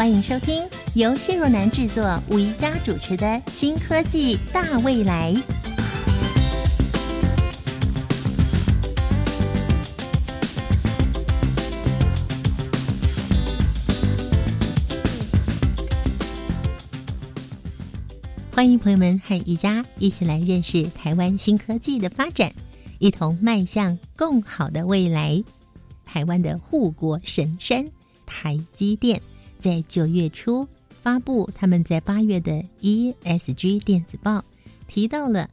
欢迎收听由谢若楠制作、吴宜佳主持的《新科技大未来》。欢迎朋友们和宜家一起来认识台湾新科技的发展，一同迈向更好的未来。台湾的护国神山台积电。在九月初发布他们在八月的 ESG 电子报，提到了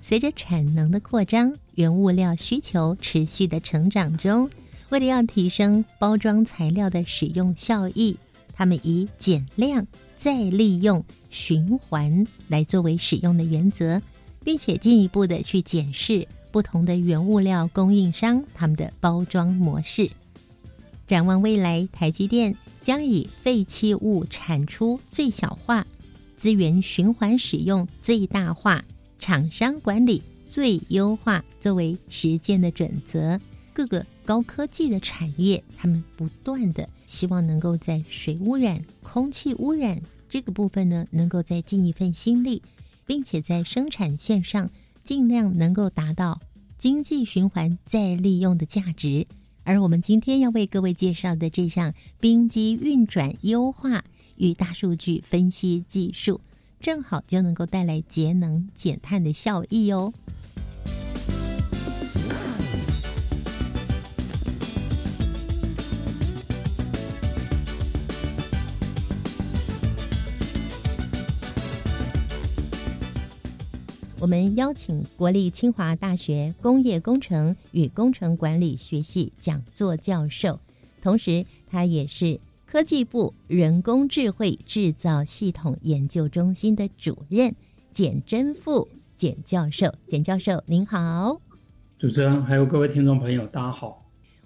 随着产能的扩张，原物料需求持续的成长中，为了要提升包装材料的使用效益，他们以减量、再利用、循环来作为使用的原则，并且进一步的去检视不同的原物料供应商他们的包装模式。展望未来，台积电。将以废弃物产出最小化、资源循环使用最大化、厂商管理最优化作为实践的准则。各个高科技的产业，他们不断的希望能够在水污染、空气污染这个部分呢，能够再尽一份心力，并且在生产线上尽量能够达到经济循环再利用的价值。而我们今天要为各位介绍的这项冰机运转优化与大数据分析技术，正好就能够带来节能减碳的效益哦。我们邀请国立清华大学工业工程与工程管理学系讲座教授，同时他也是科技部人工智慧制造系统研究中心的主任简真富简教授。简教授您好，主持人还有各位听众朋友，大家好。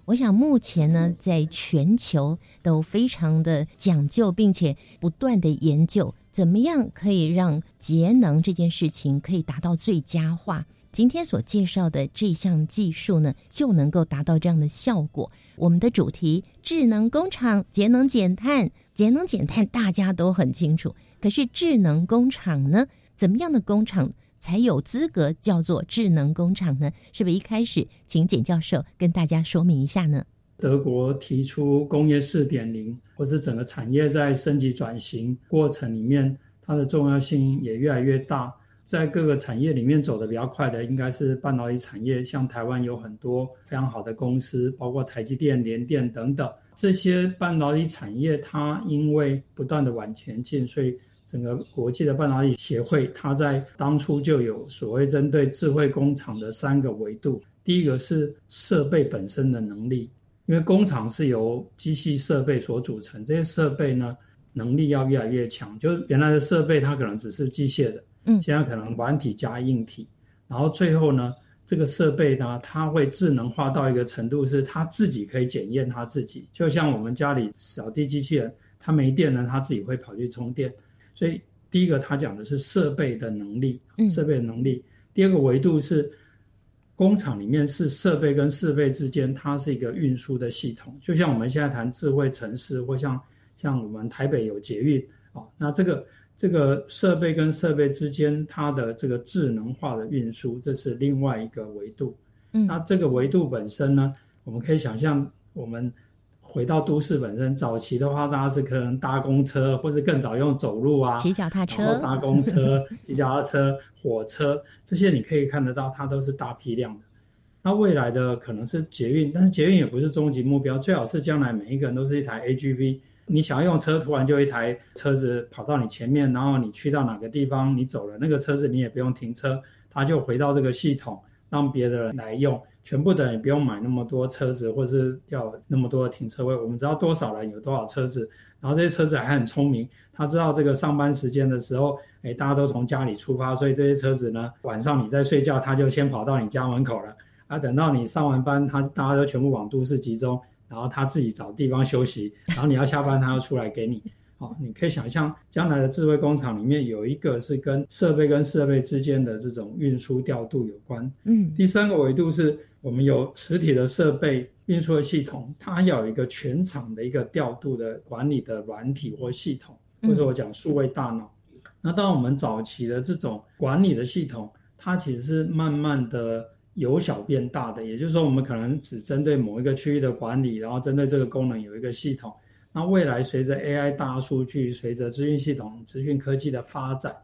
我想目前呢，在全球都非常的讲究，并且不断的研究。怎么样可以让节能这件事情可以达到最佳化？今天所介绍的这项技术呢，就能够达到这样的效果。我们的主题：智能工厂节能减碳。节能减碳大家都很清楚，可是智能工厂呢？怎么样的工厂才有资格叫做智能工厂呢？是不是一开始请简教授跟大家说明一下呢？德国提出工业四点零，或是整个产业在升级转型过程里面，它的重要性也越来越大。在各个产业里面走得比较快的，应该是半导体产业。像台湾有很多非常好的公司，包括台积电、联电等等。这些半导体产业，它因为不断的往前进，所以整个国际的半导体协会，它在当初就有所谓针对智慧工厂的三个维度。第一个是设备本身的能力。因为工厂是由机器设备所组成，这些设备呢能力要越来越强。就原来的设备它可能只是机械的，嗯，现在可能软体加硬体，然后最后呢，这个设备呢它会智能化到一个程度，是它自己可以检验它自己。就像我们家里扫地机器人，它没电了，它自己会跑去充电。所以第一个他讲的是设备的能力，设备的能力。第二个维度是。工厂里面是设备跟设备之间，它是一个运输的系统，就像我们现在谈智慧城市，或像像我们台北有捷运啊，那这个这个设备跟设备之间，它的这个智能化的运输，这是另外一个维度。嗯，那这个维度本身呢，我们可以想象我们。回到都市本身，早期的话，大家是可能搭公车，或者更早用走路啊，骑脚踏车，搭公车、骑脚踏车、火车，这些你可以看得到，它都是大批量的。那未来的可能是捷运，但是捷运也不是终极目标，最好是将来每一个人都是一台 AGV。你想要用车，突然就一台车子跑到你前面，然后你去到哪个地方，你走了那个车子，你也不用停车，它就回到这个系统，让别的人来用。全部的人不用买那么多车子，或是要那么多的停车位。我们知道多少人有多少车子，然后这些车子还很聪明，他知道这个上班时间的时候，哎，大家都从家里出发，所以这些车子呢，晚上你在睡觉，他就先跑到你家门口了。啊，等到你上完班，他大家都全部往都市集中，然后他自己找地方休息，然后你要下班，他要出来给你。哦，你可以想象，将来的智慧工厂里面有一个是跟设备跟设备之间的这种运输调度有关。嗯，第三个维度是我们有实体的设备运输的系统，它要有一个全场的一个调度的管理的软体或系统，或者我讲数位大脑。那当我们早期的这种管理的系统，它其实是慢慢的由小变大的，也就是说，我们可能只针对某一个区域的管理，然后针对这个功能有一个系统。那未来随着 AI 大数据，随着资讯系统、资讯科技的发展，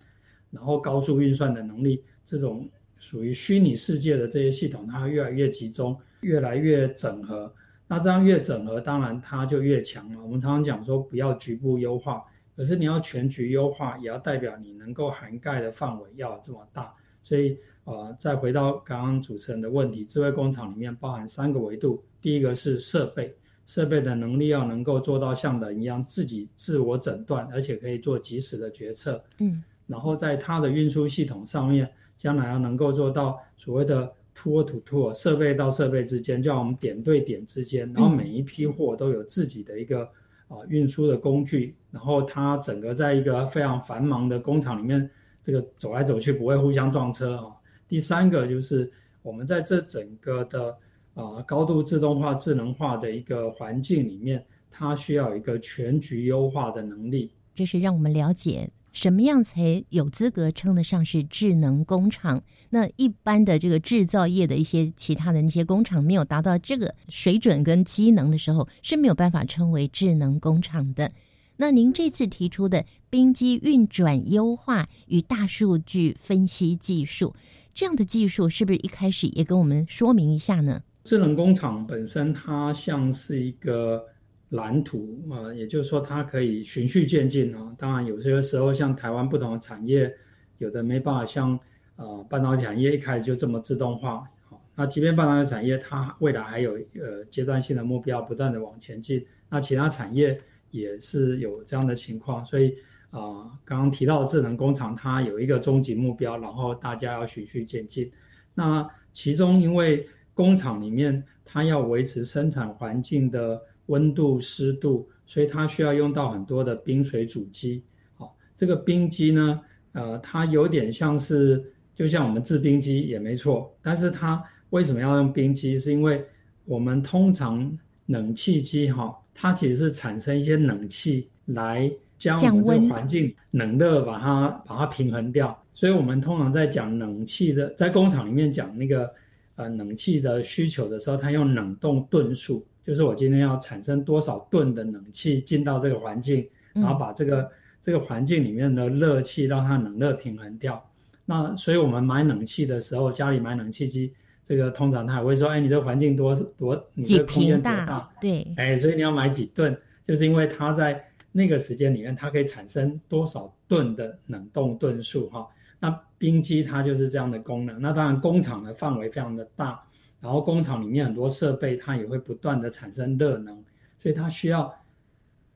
然后高速运算的能力，这种属于虚拟世界的这些系统，它越来越集中，越来越整合。那这样越整合，当然它就越强了。我们常常讲说，不要局部优化，可是你要全局优化，也要代表你能够涵盖的范围要这么大。所以，呃，再回到刚刚主持人的问题，智慧工厂里面包含三个维度，第一个是设备。设备的能力要能够做到像人一样自己自我诊断，而且可以做及时的决策。嗯，然后在它的运输系统上面，将来要能够做到所谓的 to tool，设备到设备之间，叫我们点对点之间，然后每一批货都有自己的一个啊运输的工具，然后它整个在一个非常繁忙的工厂里面，这个走来走去不会互相撞车啊。第三个就是我们在这整个的。啊，高度自动化、智能化的一个环境里面，它需要一个全局优化的能力。这是让我们了解什么样才有资格称得上是智能工厂。那一般的这个制造业的一些其他的那些工厂，没有达到这个水准跟机能的时候，是没有办法称为智能工厂的。那您这次提出的冰机运转优化与大数据分析技术，这样的技术是不是一开始也跟我们说明一下呢？智能工厂本身，它像是一个蓝图啊，也就是说，它可以循序渐进啊。当然，有些时候像台湾不同的产业，有的没办法像呃半导体产业一开始就这么自动化。好，那即便半导体产业它未来还有呃阶段性的目标，不断的往前进。那其他产业也是有这样的情况，所以啊，刚刚提到智能工厂，它有一个终极目标，然后大家要循序渐进。那其中因为工厂里面，它要维持生产环境的温度、湿度，所以它需要用到很多的冰水主机。好，这个冰机呢，呃，它有点像是，就像我们制冰机也没错。但是它为什么要用冰机？是因为我们通常冷气机哈，它其实是产生一些冷气来将我们这个环境冷热把它把它平衡掉。所以我们通常在讲冷气的，在工厂里面讲那个。呃，冷气的需求的时候，它用冷冻吨数，就是我今天要产生多少吨的冷气进到这个环境，然后把这个这个环境里面的热气让它冷热平衡掉。那所以我们买冷气的时候，家里买冷气机，这个通常他也会说，哎，你这个环境多多，你这空间多大？对，哎，所以你要买几吨，就是因为它在那个时间里面，它可以产生多少吨的冷冻吨数哈。那冰机它就是这样的功能。那当然，工厂的范围非常的大，然后工厂里面很多设备它也会不断的产生热能，所以它需要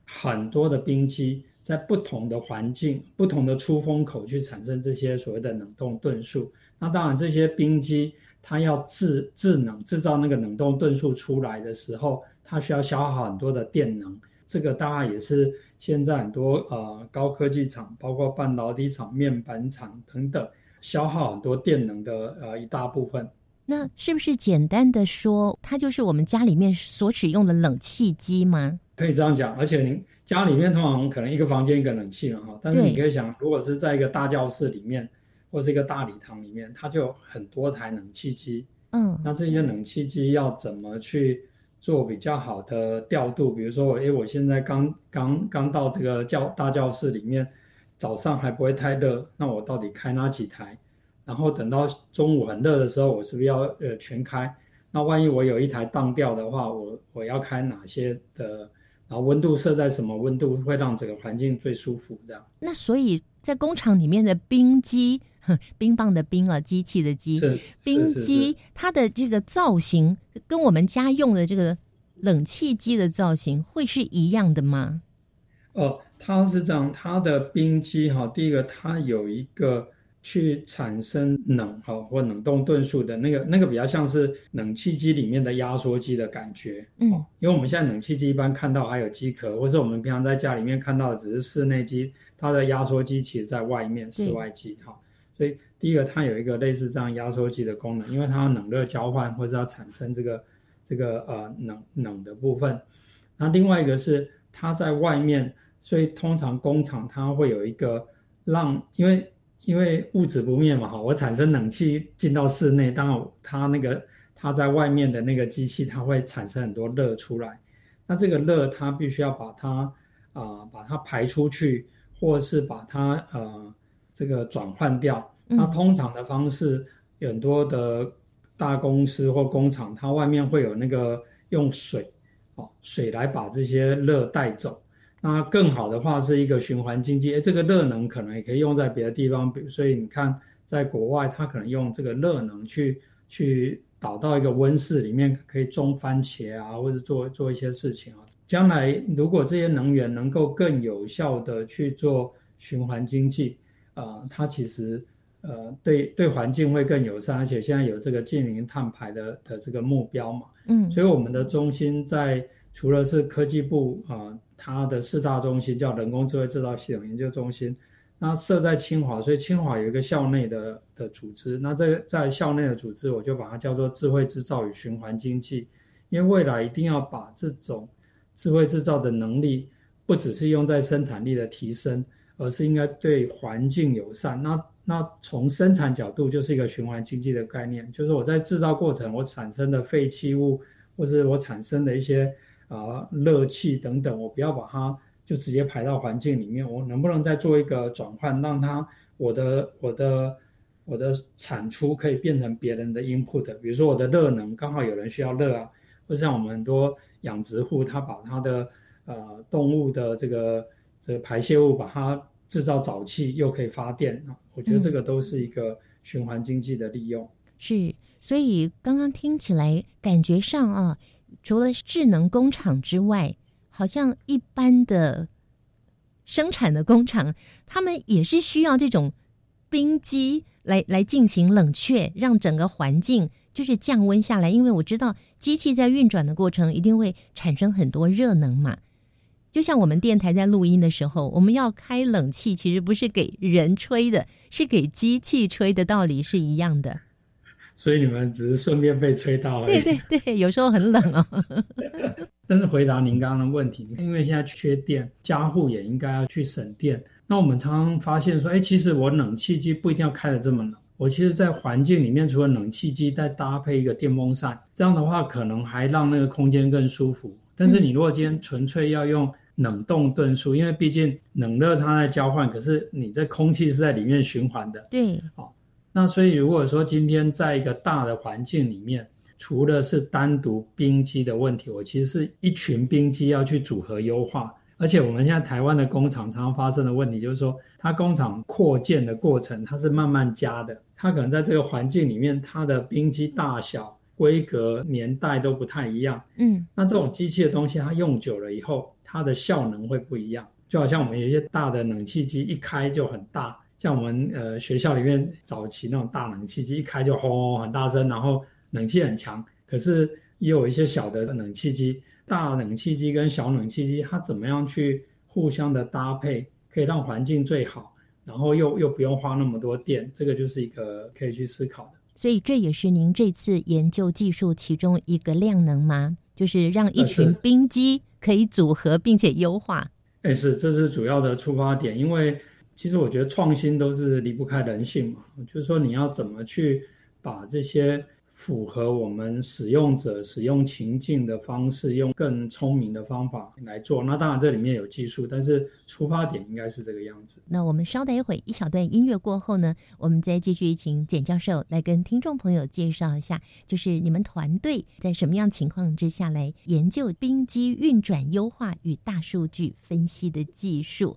很多的冰机在不同的环境、不同的出风口去产生这些所谓的冷冻吨数。那当然，这些冰机它要制制冷、制造那个冷冻吨数出来的时候，它需要消耗很多的电能。这个大概也是。现在很多呃高科技厂，包括半导体厂、面板厂等等，消耗很多电能的呃一大部分。那是不是简单的说，它就是我们家里面所使用的冷气机吗？可以这样讲。而且您家里面通常可能一个房间一个冷气嘛哈，但是你可以想，如果是在一个大教室里面，或是一个大礼堂里面，它就有很多台冷气机。嗯，那这些冷气机要怎么去？做比较好的调度，比如说，诶，我现在刚刚刚到这个教大教室里面，早上还不会太热，那我到底开哪几台？然后等到中午很热的时候，我是不是要呃全开？那万一我有一台当掉的话，我我要开哪些的？然后温度设在什么温度会让整个环境最舒服？这样。那所以在工厂里面的冰机。冰棒的冰啊，机器的机，冰机它的这个造型跟我们家用的这个冷气机的造型会是一样的吗？哦，它是这样，它的冰机哈，第一个它有一个去产生冷哈或冷冻吨数的那个那个比较像是冷气机里面的压缩机的感觉，嗯，因为我们现在冷气机一般看到还有机壳，或是我们平常在家里面看到的只是室内机，它的压缩机其实在外面室外机哈，所以第一个它有一个类似这样压缩机的功能，因为它要冷热交换或者要产生这个这个呃冷冷的部分，那另外一个是它在外面。所以通常工厂它会有一个让，因为因为物质不灭嘛，哈，我产生冷气进到室内，当然它那个它在外面的那个机器，它会产生很多热出来，那这个热它必须要把它啊把它排出去，或是把它呃这个转换掉。那通常的方式，很多的大公司或工厂，它外面会有那个用水，哦水来把这些热带走。那更好的话是一个循环经济，哎，这个热能可能也可以用在别的地方，比如所以你看，在国外，它可能用这个热能去去导到一个温室里面，可以种番茄啊，或者做做一些事情啊。将来如果这些能源能够更有效的去做循环经济，啊，它其实呃对对环境会更友善，而且现在有这个近零碳排的的这个目标嘛，嗯，所以我们的中心在除了是科技部啊。它的四大中心叫人工智慧制造系统研究中心，那设在清华，所以清华有一个校内的的组织。那这个在校内的组织，我就把它叫做智慧制造与循环经济，因为未来一定要把这种智慧制造的能力，不只是用在生产力的提升，而是应该对环境友善。那那从生产角度，就是一个循环经济的概念，就是我在制造过程我产生的废弃物，或者我产生的一些。啊，热气等等，我不要把它就直接排到环境里面。我能不能再做一个转换，让它我的我的我的产出可以变成别人的 input？比如说我的热能刚好有人需要热啊，或像我们很多养殖户，他把他的呃动物的这个这个排泄物，把它制造沼气，又可以发电啊。我觉得这个都是一个循环经济的利用。是，所以刚刚听起来感觉上啊。除了智能工厂之外，好像一般的生产的工厂，他们也是需要这种冰机来来进行冷却，让整个环境就是降温下来。因为我知道机器在运转的过程一定会产生很多热能嘛。就像我们电台在录音的时候，我们要开冷气，其实不是给人吹的，是给机器吹的，道理是一样的。所以你们只是顺便被吹到而已。对对对，有时候很冷哦。但是回答您刚刚的问题，因为现在缺电，家户也应该要去省电。那我们常常发现说，哎，其实我冷气机不一定要开得这么冷。我其实，在环境里面，除了冷气机，再搭配一个电风扇，这样的话，可能还让那个空间更舒服。但是你如果今天纯粹要用冷冻吨数，因为毕竟冷热它在交换，可是你这空气是在里面循环的。对，好。那所以，如果说今天在一个大的环境里面，除了是单独冰机的问题，我其实是一群冰机要去组合优化。而且我们现在台湾的工厂常常发生的问题，就是说它工厂扩建的过程，它是慢慢加的，它可能在这个环境里面，它的冰机大小、规格、年代都不太一样。嗯，那这种机器的东西，它用久了以后，它的效能会不一样。就好像我们有一些大的冷气机，一开就很大。像我们呃学校里面早期那种大冷气机，一开就轰很大声，然后冷气很强。可是也有一些小的冷气机，大冷气机跟小冷气机，它怎么样去互相的搭配，可以让环境最好，然后又又不用花那么多电，这个就是一个可以去思考的。所以这也是您这次研究技术其中一个量能吗？就是让一群冰机可以组合并且优化。哎，是，这是主要的出发点，因为。其实我觉得创新都是离不开人性嘛，就是说你要怎么去把这些符合我们使用者使用情境的方式，用更聪明的方法来做。那当然这里面有技术，但是出发点应该是这个样子。那我们稍等一会，一小段音乐过后呢，我们再继续请简教授来跟听众朋友介绍一下，就是你们团队在什么样情况之下来研究冰机运转优化与大数据分析的技术。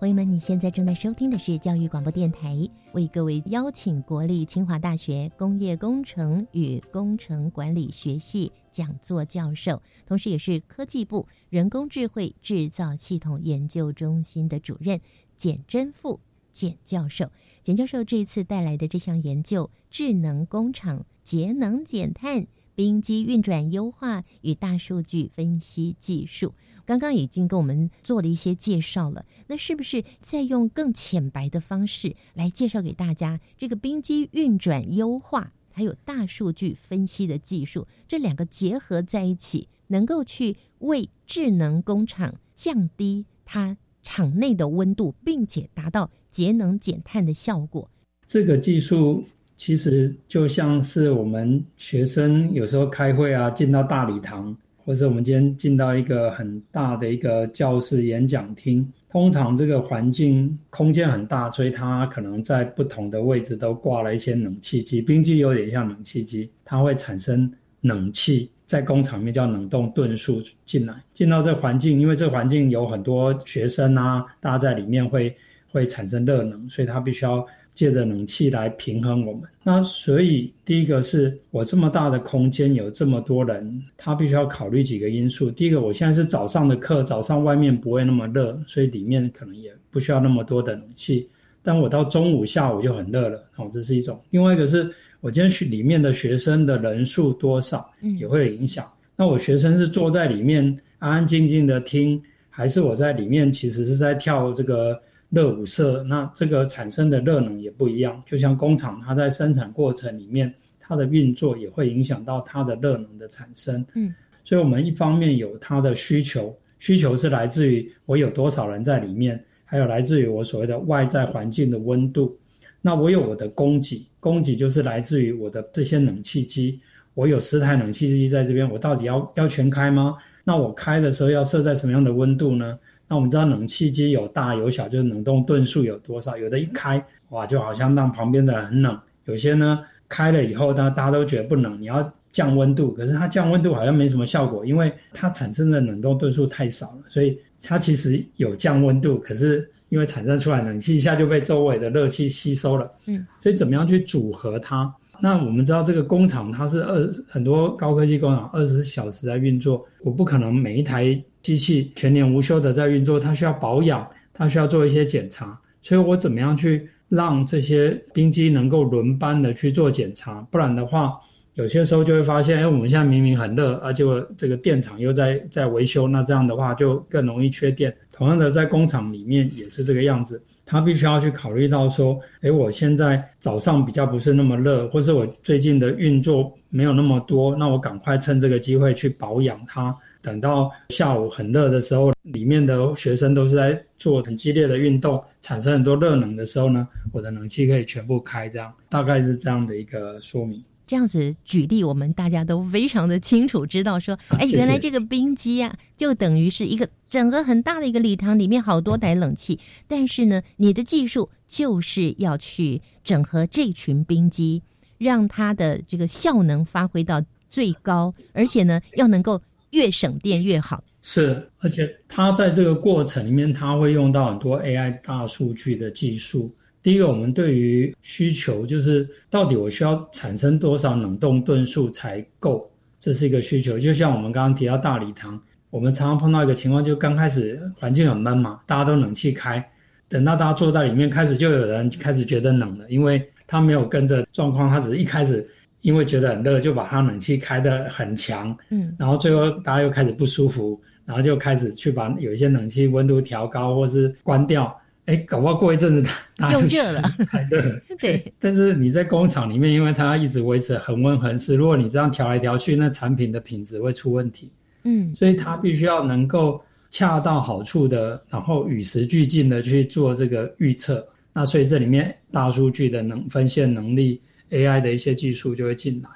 朋友们，你现在正在收听的是教育广播电台，为各位邀请国立清华大学工业工程与工程管理学系讲座教授，同时也是科技部人工智慧制造系统研究中心的主任简真富简教授。简教授这一次带来的这项研究——智能工厂节能减碳。冰机运转优化与大数据分析技术，刚刚已经跟我们做了一些介绍了。那是不是再用更浅白的方式来介绍给大家这个冰机运转优化还有大数据分析的技术？这两个结合在一起，能够去为智能工厂降低它厂内的温度，并且达到节能减碳的效果。这个技术。其实就像是我们学生有时候开会啊，进到大礼堂，或者我们今天进到一个很大的一个教室演讲厅，通常这个环境空间很大，所以它可能在不同的位置都挂了一些冷气机。冰机有点像冷气机，它会产生冷气，在工厂里面叫冷冻吨数进来，进到这环境，因为这环境有很多学生啊，大家在里面会会产生热能，所以它必须要。借着冷气来平衡我们，那所以第一个是我这么大的空间有这么多人，他必须要考虑几个因素。第一个，我现在是早上的课，早上外面不会那么热，所以里面可能也不需要那么多的冷气。但我到中午、下午就很热了，哦，这是一种。另外一个是我今天去里面的学生的人数多少，也会有影响。那我学生是坐在里面安安静静的听，还是我在里面其实是在跳这个？热舞社，那这个产生的热能也不一样。就像工厂，它在生产过程里面，它的运作也会影响到它的热能的产生。嗯，所以我们一方面有它的需求，需求是来自于我有多少人在里面，还有来自于我所谓的外在环境的温度。那我有我的供给，供给就是来自于我的这些冷气机。我有十台冷气机在这边，我到底要要全开吗？那我开的时候要设在什么样的温度呢？那我们知道冷气机有大有小，就是冷冻吨数有多少？有的一开，哇，就好像让旁边的人很冷；有些呢，开了以后，呢，大家都觉得不冷。你要降温度，可是它降温度好像没什么效果，因为它产生的冷冻吨数太少了。所以它其实有降温度，可是因为产生出来冷气一下就被周围的热气吸收了。嗯，所以怎么样去组合它？那我们知道这个工厂它是二很多高科技工厂二十四小时在运作，我不可能每一台。机器全年无休的在运作，它需要保养，它需要做一些检查，所以我怎么样去让这些冰机能够轮班的去做检查？不然的话，有些时候就会发现，哎，我们现在明明很热，而且这个电厂又在在维修，那这样的话就更容易缺电。同样的，在工厂里面也是这个样子，他必须要去考虑到说，哎，我现在早上比较不是那么热，或是我最近的运作没有那么多，那我赶快趁这个机会去保养它。等到下午很热的时候，里面的学生都是在做很激烈的运动，产生很多热能的时候呢，我的冷气可以全部开，这样大概是这样的一个说明。这样子举例，我们大家都非常的清楚，知道说，哎，原来这个冰机啊，就等于是一个整个很大的一个礼堂，里面好多台冷气，但是呢，你的技术就是要去整合这群冰机，让它的这个效能发挥到最高，而且呢，要能够。越省电越好，是，而且它在这个过程里面，它会用到很多 AI 大数据的技术。第一个，我们对于需求就是到底我需要产生多少冷冻吨数才够，这是一个需求。就像我们刚刚提到大礼堂，我们常常碰到一个情况，就刚开始环境很闷嘛，大家都冷气开，等到大家坐在里面，开始就有人开始觉得冷了，因为他没有跟着状况，他只是一开始。因为觉得很热，就把他冷气开得很强，嗯，然后最后大家又开始不舒服，然后就开始去把有一些冷气温度调高或是关掉，哎，搞不好过一阵子它又热了，太热。对，但是你在工厂里面，因为它一直维持恒温恒湿，如果你这样调来调去，那产品的品质会出问题，嗯，所以它必须要能够恰到好处的，然后与时俱进的去做这个预测。那所以这里面大数据的能分线能力。AI 的一些技术就会进来。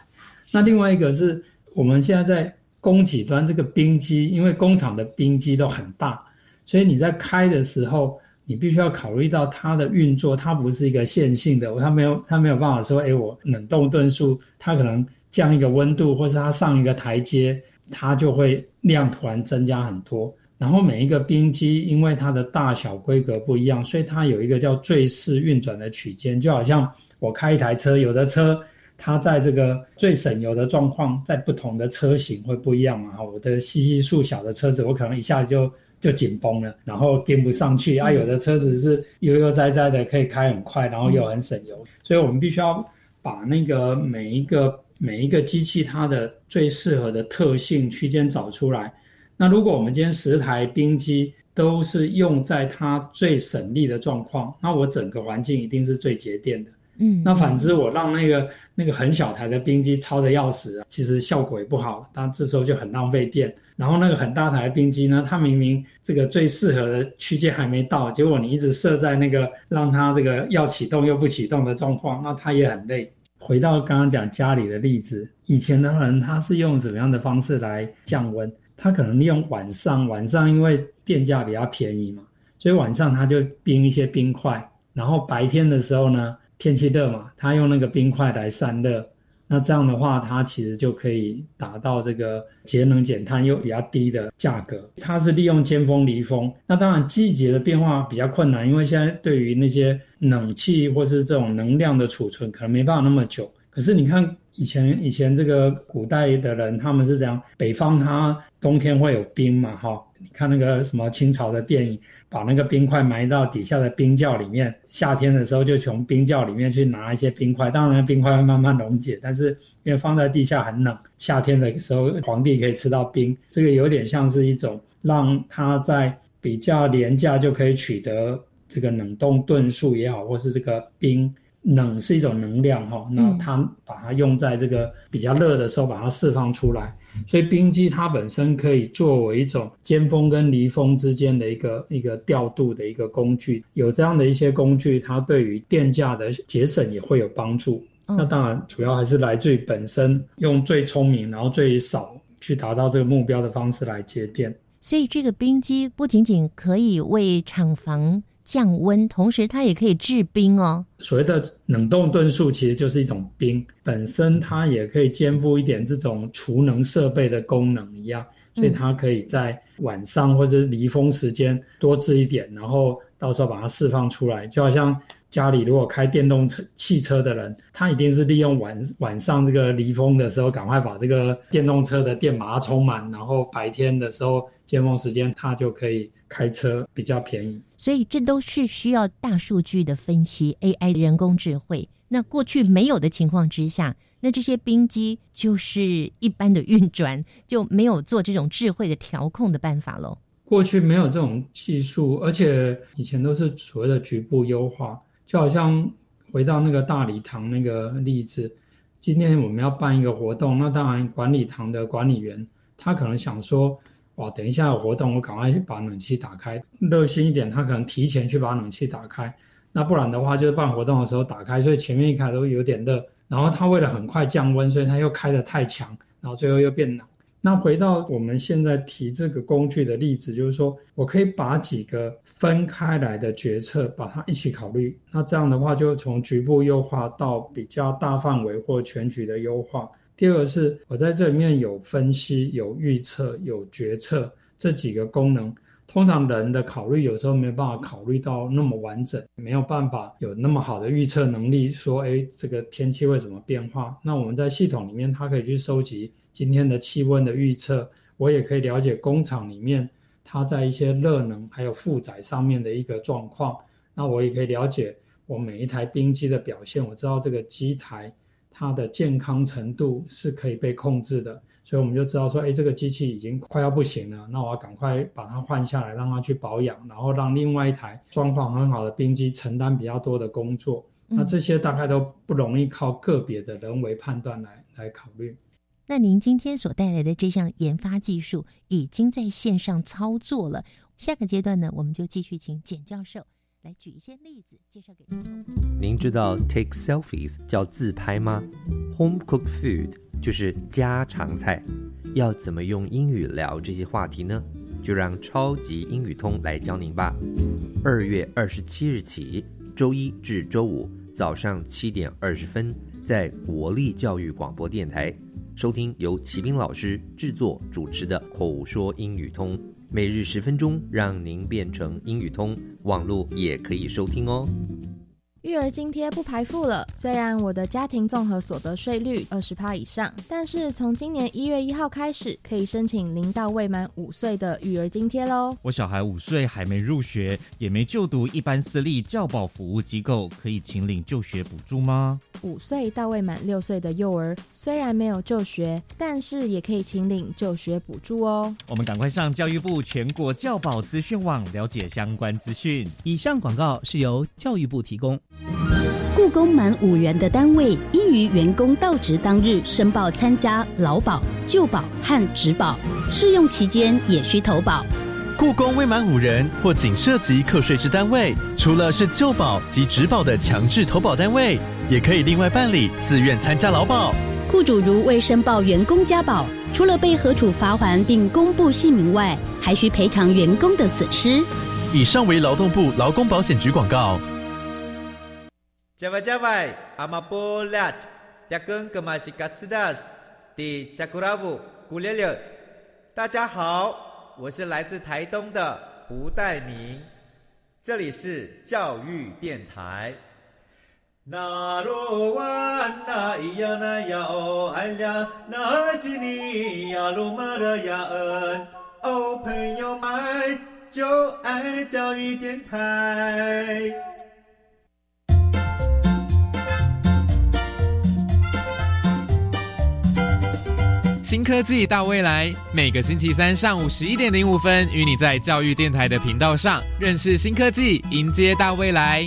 那另外一个是我们现在在供给端这个冰机，因为工厂的冰机都很大，所以你在开的时候，你必须要考虑到它的运作，它不是一个线性的，它没有它没有办法说，哎，我冷冻吨数，它可能降一个温度，或是它上一个台阶，它就会量突然增加很多。然后每一个冰机因为它的大小规格不一样，所以它有一个叫最适运转的区间，就好像我开一台车，有的车它在这个最省油的状况，在不同的车型会不一样嘛。哈，我的稀稀疏小的车子，我可能一下就就紧绷了，然后跟不上去啊。有的车子是悠悠哉哉的，可以开很快，然后又很省油，所以我们必须要把那个每一个每一个机器它的最适合的特性区间找出来。那如果我们今天十台冰机都是用在它最省力的状况，那我整个环境一定是最节电的。嗯，那反之，我让那个那个很小台的冰机超的要死，其实效果也不好，但这时候就很浪费电。然后那个很大台的冰机呢，它明明这个最适合的区间还没到，结果你一直设在那个让它这个要启动又不启动的状况，那它也很累。回到刚刚讲家里的例子，以前的人他是用什么样的方式来降温？他可能利用晚上，晚上因为电价比较便宜嘛，所以晚上他就冰一些冰块，然后白天的时候呢，天气热嘛，他用那个冰块来散热，那这样的话，它其实就可以达到这个节能减碳又比较低的价格。它是利用尖峰离峰，那当然季节的变化比较困难，因为现在对于那些冷气或是这种能量的储存，可能没办法那么久。可是你看。以前以前这个古代的人他们是这样，北方它冬天会有冰嘛，哈，你看那个什么清朝的电影，把那个冰块埋到底下的冰窖里面，夏天的时候就从冰窖里面去拿一些冰块，当然冰块会慢慢溶解，但是因为放在地下很冷，夏天的时候皇帝可以吃到冰，这个有点像是一种让他在比较廉价就可以取得这个冷冻吨数也好，或是这个冰。冷是一种能量哈，那它把它用在这个比较热的时候，把它释放出来。所以冰机它本身可以作为一种尖峰跟离峰之间的一个一个调度的一个工具。有这样的一些工具，它对于电价的节省也会有帮助。那当然，主要还是来自于本身用最聪明，然后最少去达到这个目标的方式来节电。所以这个冰机不仅仅可以为厂房。降温，同时它也可以制冰哦。所谓的冷冻吨数其实就是一种冰，本身它也可以肩负一点这种储能设备的功能一样，所以它可以在晚上或者离峰时间多制一点，然后到时候把它释放出来，就好像。家里如果开电动车汽车的人，他一定是利用晚晚上这个离峰的时候，赶快把这个电动车的电把它充满，然后白天的时候尖峰时间，他就可以开车比较便宜。所以这都是需要大数据的分析，AI 人工智慧。那过去没有的情况之下，那这些冰机就是一般的运转，就没有做这种智慧的调控的办法喽。过去没有这种技术，而且以前都是所谓的局部优化。就好像回到那个大礼堂那个例子，今天我们要办一个活动，那当然管理堂的管理员他可能想说，哇，等一下有活动，我赶快去把冷气打开，热心一点，他可能提前去把冷气打开，那不然的话就是办活动的时候打开，所以前面一开都有点热，然后他为了很快降温，所以他又开得太强，然后最后又变冷。那回到我们现在提这个工具的例子，就是说我可以把几个分开来的决策把它一起考虑。那这样的话，就从局部优化到比较大范围或全局的优化。第二个是我在这里面有分析、有预测、有决策这几个功能。通常人的考虑有时候没有办法考虑到那么完整，没有办法有那么好的预测能力，说哎，这个天气会怎么变化？那我们在系统里面，它可以去收集。今天的气温的预测，我也可以了解工厂里面它在一些热能还有负载上面的一个状况。那我也可以了解我每一台冰机的表现，我知道这个机台它的健康程度是可以被控制的，所以我们就知道说，哎，这个机器已经快要不行了，那我要赶快把它换下来，让它去保养，然后让另外一台状况很好的冰机承担比较多的工作。那这些大概都不容易靠个别的人为判断来来考虑。那您今天所带来的这项研发技术已经在线上操作了。下个阶段呢，我们就继续请简教授来举一些例子介绍给您。您知道 take selfies 叫自拍吗？home cooked food 就是家常菜。要怎么用英语聊这些话题呢？就让超级英语通来教您吧。二月二十七日起，周一至周五早上七点二十分，在国立教育广播电台。收听由齐斌老师制作主持的《口说英语通》，每日十分钟，让您变成英语通。网络也可以收听哦。育儿津贴不排付了。虽然我的家庭综合所得税率二十趴以上，但是从今年一月一号开始，可以申请零到未满五岁的育儿津贴喽。我小孩五岁还没入学，也没就读一般私立教保服务机构，可以请领就学补助吗？五岁到未满六岁的幼儿虽然没有就学，但是也可以请领就学补助哦。我们赶快上教育部全国教保资讯网了解相关资讯。以上广告是由教育部提供。雇工满五人的单位，应于员工到职当日申报参加劳保、旧保和职保，试用期间也需投保。雇工未满五人或仅涉及课税之单位，除了是旧保及职保的强制投保单位，也可以另外办理自愿参加劳保。雇主如未申报员工加保，除了被核处罚还并公布姓名外，还需赔偿员工的损失。以上为劳动部劳工保险局广告。加外加外，阿玛波拉，扎根格玛西卡斯达斯，的加古拉布古列列。大家好，我是来自台东的胡代明，这里是教育电台。那罗哇那咿呀那呀哦哎呀，那是你呀鲁玛的呀恩哦，朋友们就爱教育电台。新科技大未来，每个星期三上午十一点零五分，与你在教育电台的频道上认识新科技，迎接大未来。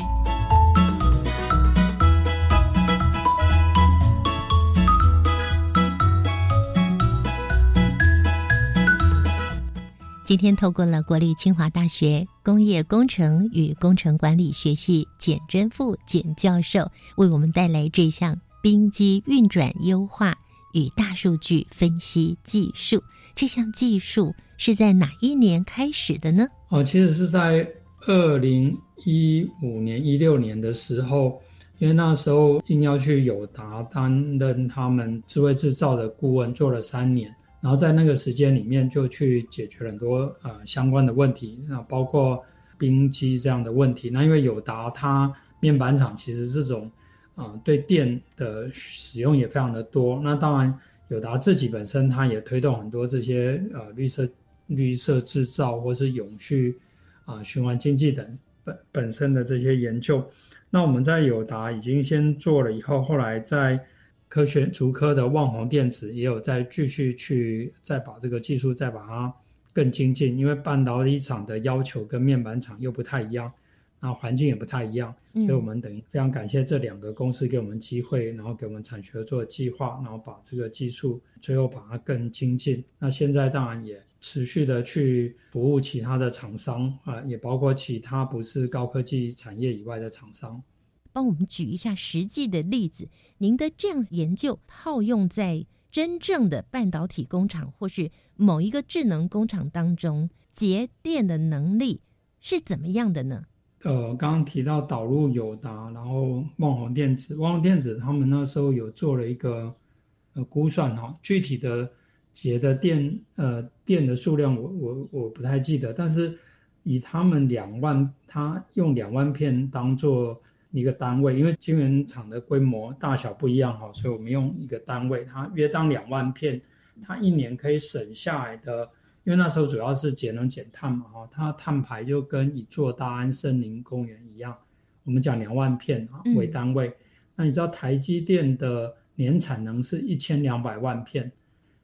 今天透过了国立清华大学工业工程与工程管理学系简真富简教授，为我们带来这项冰机运转优化。与大数据分析技术这项技术是在哪一年开始的呢？哦，其实是在二零一五年、一六年的时候，因为那时候应要去友达担任他们智慧制造的顾问，做了三年，然后在那个时间里面就去解决很多呃相关的问题，那包括冰机这样的问题。那因为友达它面板厂其实这种。啊，对电的使用也非常的多。那当然，友达自己本身它也推动很多这些呃绿色绿色制造或是永续啊循环经济等本本身的这些研究。那我们在友达已经先做了，以后后来在科学竹科的旺宏电子也有在继续去再把这个技术再把它更精进，因为半导体厂的要求跟面板厂又不太一样。那环境也不太一样，所以我们等于非常感谢这两个公司给我们机会，然后给我们产学做计划，然后把这个技术最后把它更精进。那现在当然也持续的去服务其他的厂商啊，也包括其他不是高科技产业以外的厂商。帮我们举一下实际的例子，您的这样研究套用在真正的半导体工厂或是某一个智能工厂当中，节电的能力是怎么样的呢？呃，刚刚提到导入友达，然后旺宏电子，旺宏电子他们那时候有做了一个呃估算哈，具体的节的电呃电的数量我我我不太记得，但是以他们两万，他用两万片当做一个单位，因为晶圆厂的规模大小不一样哈，所以我们用一个单位，它约当两万片，它一年可以省下来的。因为那时候主要是节能减碳嘛，哈，它碳排就跟一座大安森林公园一样，我们讲两万片啊为单位。那你知道台积电的年产能是一千两百万片，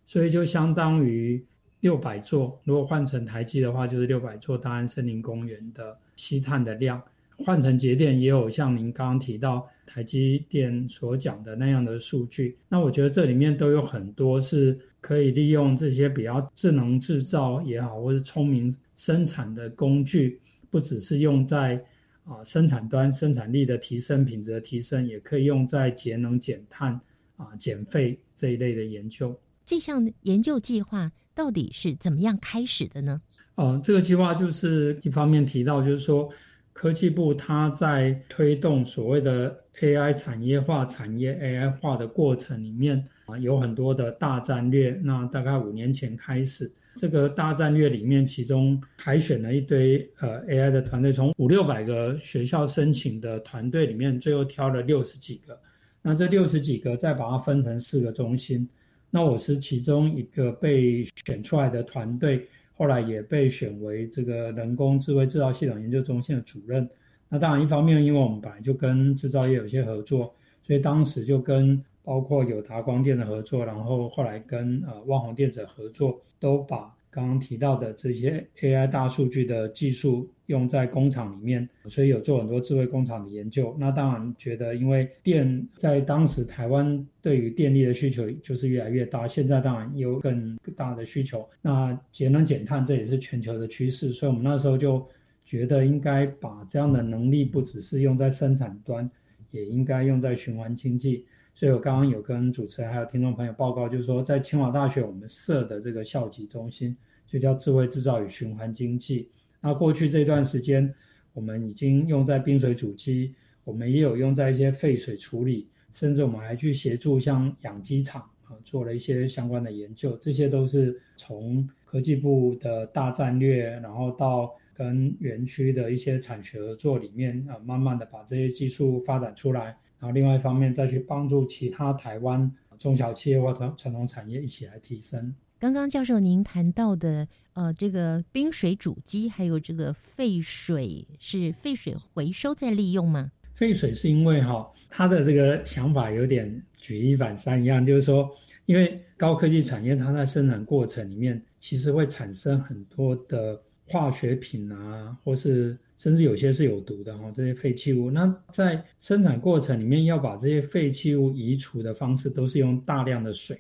所以就相当于六百座。如果换成台积的话，就是六百座大安森林公园的吸碳的量。换成节电也有像您刚刚提到台积电所讲的那样的数据。那我觉得这里面都有很多是。可以利用这些比较智能制造也好，或是聪明生产的工具，不只是用在啊生产端生产力的提升、品质的提升，也可以用在节能减碳啊减费这一类的研究。这项研究计划到底是怎么样开始的呢？哦，这个计划就是一方面提到，就是说科技部它在推动所谓的 AI 产业化、产业 AI 化的过程里面啊，有很多的大战略。那大概五年前开始，这个大战略里面，其中海选了一堆呃 AI 的团队，从五六百个学校申请的团队里面，最后挑了六十几个。那这六十几个再把它分成四个中心，那我是其中一个被选出来的团队。后来也被选为这个人工智慧制造系统研究中心的主任。那当然，一方面因为我们本来就跟制造业有些合作，所以当时就跟包括友达光电的合作，然后后来跟呃万宏电子合作，都把。刚刚提到的这些 AI 大数据的技术用在工厂里面，所以有做很多智慧工厂的研究。那当然觉得，因为电在当时台湾对于电力的需求就是越来越大，现在当然有更大的需求。那节能减碳这也是全球的趋势，所以我们那时候就觉得应该把这样的能力不只是用在生产端，也应该用在循环经济。所以我刚刚有跟主持人还有听众朋友报告，就是说在清华大学我们设的这个校级中心就叫智慧制造与循环经济。那过去这段时间，我们已经用在冰水主机，我们也有用在一些废水处理，甚至我们还去协助像养鸡场啊做了一些相关的研究。这些都是从科技部的大战略，然后到跟园区的一些产学合作里面啊，慢慢的把这些技术发展出来。然后另外一方面再去帮助其他台湾中小企业或传传统产业一起来提升。刚刚教授您谈到的，呃，这个冰水主机还有这个废水是废水回收再利用吗？废水是因为哈，他的这个想法有点举一反三一样，就是说，因为高科技产业它在生产过程里面其实会产生很多的化学品啊，或是。甚至有些是有毒的哈，这些废弃物。那在生产过程里面要把这些废弃物移除的方式，都是用大量的水。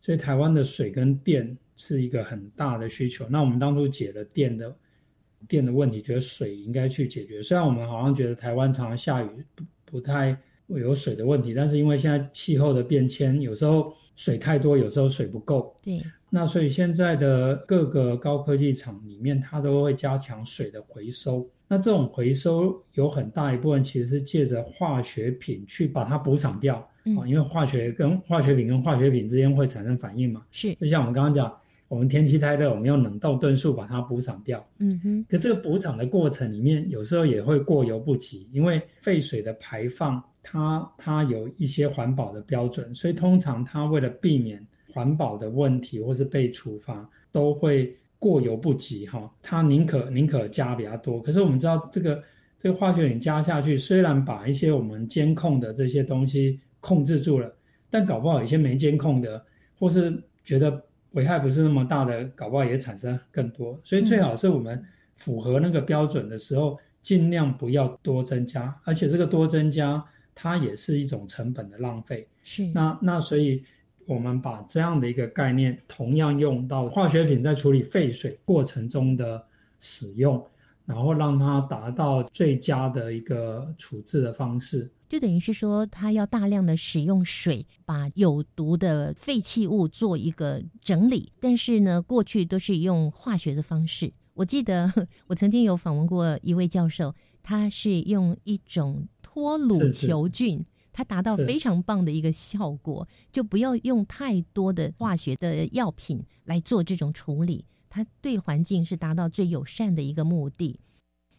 所以台湾的水跟电是一个很大的需求。那我们当初解了电的电的问题，觉得水应该去解决。虽然我们好像觉得台湾常常下雨，不不太有水的问题，但是因为现在气候的变迁，有时候水太多，有时候水不够。对。那所以现在的各个高科技厂里面，它都会加强水的回收。那这种回收有很大一部分其实是借着化学品去把它补偿掉啊，因为化学跟化学品跟化学品之间会产生反应嘛。是，就像我们刚刚讲，我们天气太热，我们用冷冻吨数把它补偿掉。嗯哼。可这个补偿的过程里面，有时候也会过犹不及，因为废水的排放，它它有一些环保的标准，所以通常它为了避免环保的问题或是被处罚，都会。过犹不及哈，他宁可宁可加比较多。可是我们知道，这个这个化学品加下去，虽然把一些我们监控的这些东西控制住了，但搞不好有些没监控的，或是觉得危害不是那么大的，搞不好也产生更多。所以最好是我们符合那个标准的时候，尽量不要多增加。而且这个多增加，它也是一种成本的浪费。是那那所以。我们把这样的一个概念，同样用到化学品在处理废水过程中的使用，然后让它达到最佳的一个处置的方式。就等于是说，它要大量的使用水，把有毒的废弃物做一个整理。但是呢，过去都是用化学的方式。我记得我曾经有访问过一位教授，他是用一种脱乳球菌。它达到非常棒的一个效果，就不要用太多的化学的药品来做这种处理，它对环境是达到最友善的一个目的。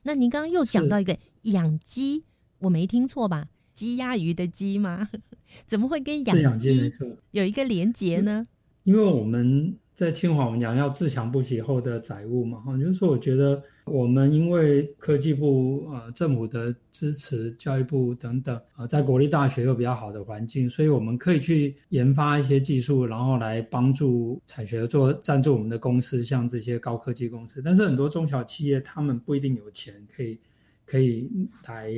那您刚刚又讲到一个养鸡，我没听错吧？鸡鸭鱼的鸡吗？怎么会跟养鸡有一个连结呢？因为我们。在清华，我们讲要自强不息后的载物嘛，哈，就是说，我觉得我们因为科技部、呃政府的支持，教育部等等，啊，在国立大学有比较好的环境，所以我们可以去研发一些技术，然后来帮助产学做赞助我们的公司，像这些高科技公司。但是很多中小企业，他们不一定有钱可以可以来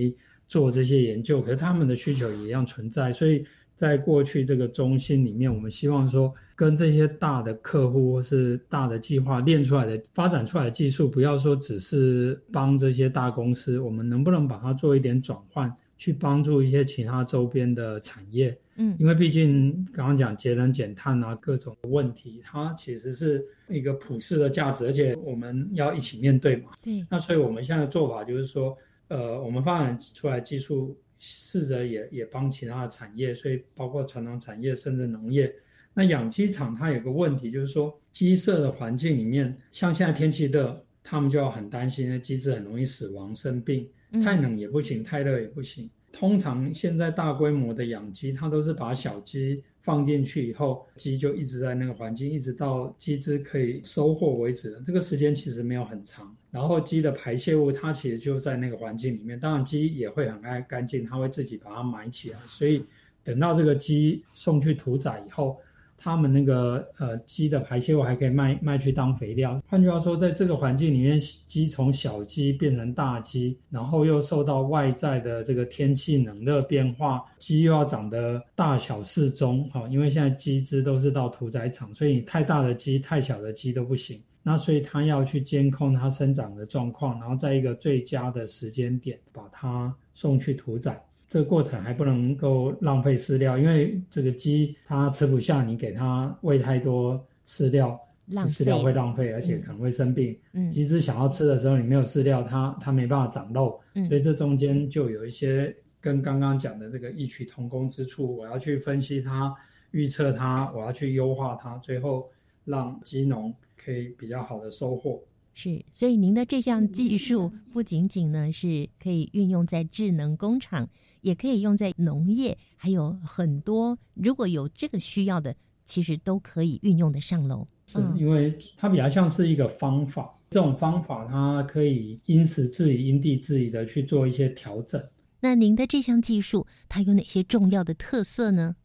做这些研究，可是他们的需求也一样存在，所以。在过去这个中心里面，我们希望说，跟这些大的客户或是大的计划练出来的、发展出来的技术，不要说只是帮这些大公司，我们能不能把它做一点转换，去帮助一些其他周边的产业？嗯，因为毕竟刚刚讲节能减碳啊，各种问题，它其实是一个普世的价值，而且我们要一起面对嘛。对。那所以我们现在的做法就是说。呃，我们发展出来技术，试着也也帮其他的产业，所以包括传统产业甚至农业。那养鸡场它有个问题，就是说鸡舍的环境里面，像现在天气热，他们就要很担心，那鸡只很容易死亡生病，太冷也不行，太热也不行。通常现在大规模的养鸡，它都是把小鸡放进去以后，鸡就一直在那个环境，一直到鸡只可以收获为止。这个时间其实没有很长。然后鸡的排泄物，它其实就在那个环境里面。当然鸡也会很爱干净，它会自己把它埋起来。所以等到这个鸡送去屠宰以后。他们那个呃鸡的排泄物还可以卖卖去当肥料。换句话说，在这个环境里面，鸡从小鸡变成大鸡，然后又受到外在的这个天气冷热变化，鸡又要长得大小适中。哈，因为现在鸡只都是到屠宰场，所以你太大的鸡、太小的鸡都不行。那所以它要去监控它生长的状况，然后在一个最佳的时间点把它送去屠宰。这个过程还不能够浪费饲料，因为这个鸡它吃不下，你给它喂太多饲料，饲料会浪费，而且可能会生病。嗯，鸡只想要吃的时候，你没有饲料，它它没办法长肉。嗯，所以这中间就有一些跟刚刚讲的这个异曲同工之处。我要去分析它，预测它，我要去优化它，最后让鸡农可以比较好的收获。是，所以您的这项技术不仅仅呢是可以运用在智能工厂。也可以用在农业，还有很多如果有这个需要的，其实都可以运用的上楼。嗯，因为它比较像是一个方法，这种方法它可以因时制宜、因地制宜的去做一些调整。那您的这项技术它有哪些重要的特色呢？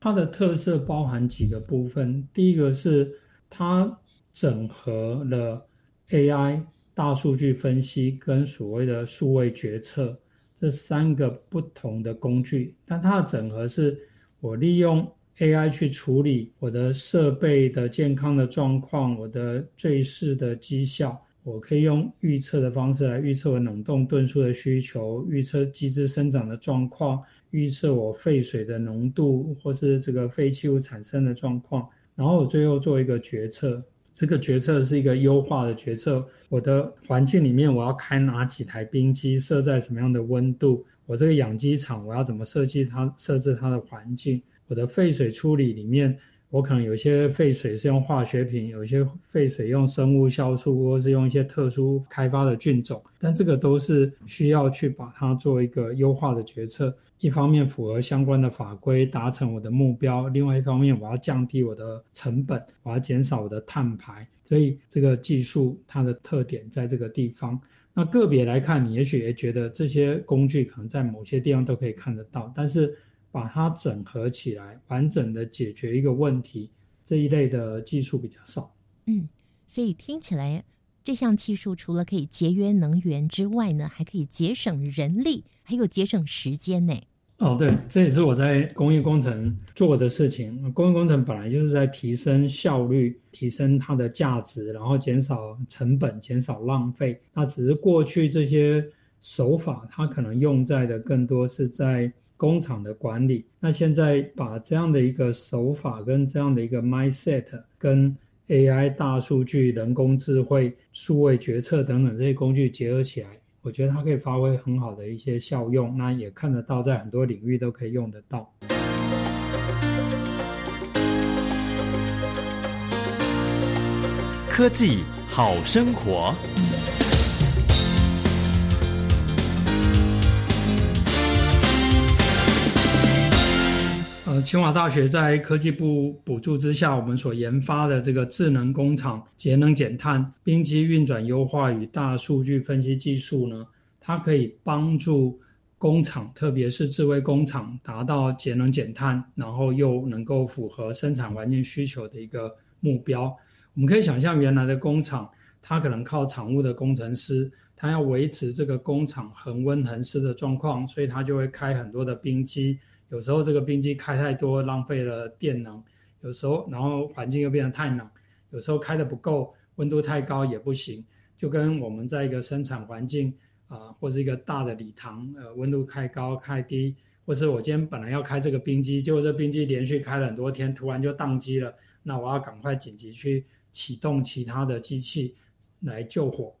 它的特色包含几个部分，第一个是它整合了 AI 大数据分析跟所谓的数位决策。这三个不同的工具，但它的整合是，我利用 AI 去处理我的设备的健康的状况，我的坠饰的绩效，我可以用预测的方式来预测我冷冻吨数的需求，预测机制生长的状况，预测我废水的浓度或是这个废弃物产生的状况，然后我最后做一个决策。这个决策是一个优化的决策。我的环境里面，我要开哪几台冰机，设在什么样的温度？我这个养鸡场，我要怎么设计它？设置它的环境？我的废水处理里面。我可能有些废水是用化学品，有些废水用生物酵素，或是用一些特殊开发的菌种，但这个都是需要去把它做一个优化的决策。一方面符合相关的法规，达成我的目标；另外一方面，我要降低我的成本，我要减少我的碳排。所以这个技术它的特点在这个地方。那个别来看，你也许也觉得这些工具可能在某些地方都可以看得到，但是。把它整合起来，完整的解决一个问题，这一类的技术比较少。嗯，所以听起来这项技术除了可以节约能源之外呢，还可以节省人力，还有节省时间呢。哦，对，这也是我在工业工程做的事情。工业工程本来就是在提升效率，提升它的价值，然后减少成本，减少浪费。那只是过去这些手法，它可能用在的更多是在。工厂的管理，那现在把这样的一个手法跟这样的一个 mindset，跟 AI 大数据、人工智慧、数位决策等等这些工具结合起来，我觉得它可以发挥很好的一些效用。那也看得到，在很多领域都可以用得到。科技好生活。清华大学在科技部补助之下，我们所研发的这个智能工厂节能减碳、冰机运转优化与大数据分析技术呢，它可以帮助工厂，特别是智慧工厂，达到节能减碳，然后又能够符合生产环境需求的一个目标。我们可以想象，原来的工厂，它可能靠厂务的工程师，他要维持这个工厂恒温恒湿的状况，所以他就会开很多的冰机。有时候这个冰机开太多，浪费了电能；有时候，然后环境又变得太冷；有时候开的不够，温度太高也不行。就跟我们在一个生产环境啊，或是一个大的礼堂，呃，温度太高、太低，或是我今天本来要开这个冰机，结果这冰机连续开了很多天，突然就宕机了，那我要赶快紧急去启动其他的机器来救火。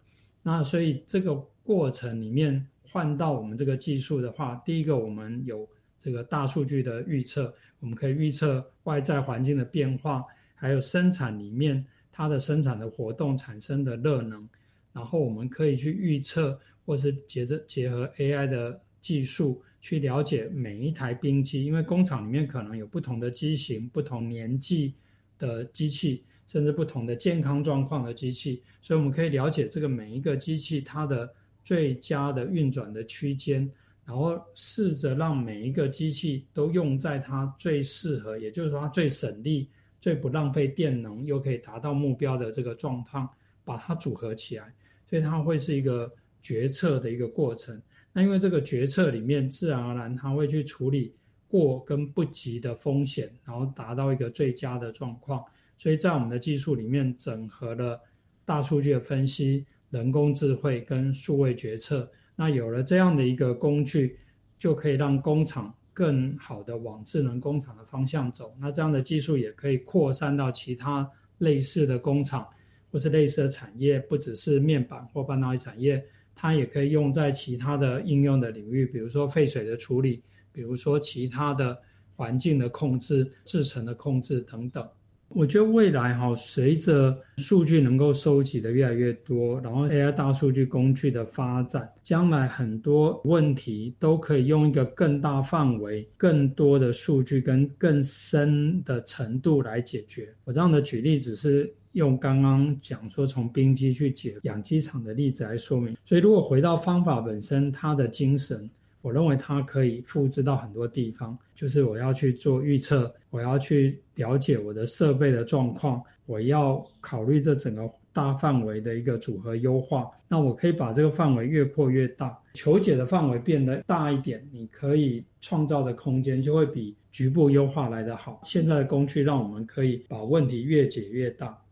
那所以这个过程里面。换到我们这个技术的话，第一个我们有这个大数据的预测，我们可以预测外在环境的变化，还有生产里面它的生产的活动产生的热能，然后我们可以去预测，或是结着结合 AI 的技术去了解每一台冰机，因为工厂里面可能有不同的机型、不同年纪的机器。甚至不同的健康状况的机器，所以我们可以了解这个每一个机器它的最佳的运转的区间，然后试着让每一个机器都用在它最适合，也就是说它最省力、最不浪费电能，又可以达到目标的这个状况，把它组合起来。所以它会是一个决策的一个过程。那因为这个决策里面，自然而然它会去处理过跟不及的风险，然后达到一个最佳的状况。所以在我们的技术里面，整合了大数据的分析、人工智慧跟数位决策。那有了这样的一个工具，就可以让工厂更好的往智能工厂的方向走。那这样的技术也可以扩散到其他类似的工厂或是类似的产业，不只是面板或半导体产业，它也可以用在其他的应用的领域，比如说废水的处理，比如说其他的环境的控制、制程的控制等等。我觉得未来哈，随着数据能够收集的越来越多，然后 AI 大数据工具的发展，将来很多问题都可以用一个更大范围、更多的数据跟更深的程度来解决。我这样的举例只是用刚刚讲说从冰机去解养鸡场的例子来说明。所以如果回到方法本身，它的精神。我认为它可以复制到很多地方，就是我要去做预测，我要去了解我的设备的状况，我要考虑这整个大范围的一个组合优化。那我可以把这个范围越扩越大，求解的范围变得大一点，你可以创造的空间就会比局部优化来得好。现在的工具让我们可以把问题越解越大。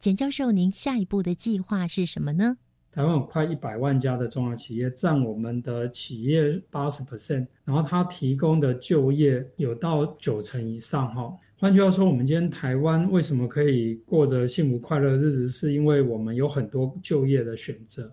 简教授，您下一步的计划是什么呢？台湾有快一百万家的中小企业，占我们的企业八十 percent，然后它提供的就业有到九成以上哈。换句话说，我们今天台湾为什么可以过着幸福快乐的日子，是因为我们有很多就业的选择。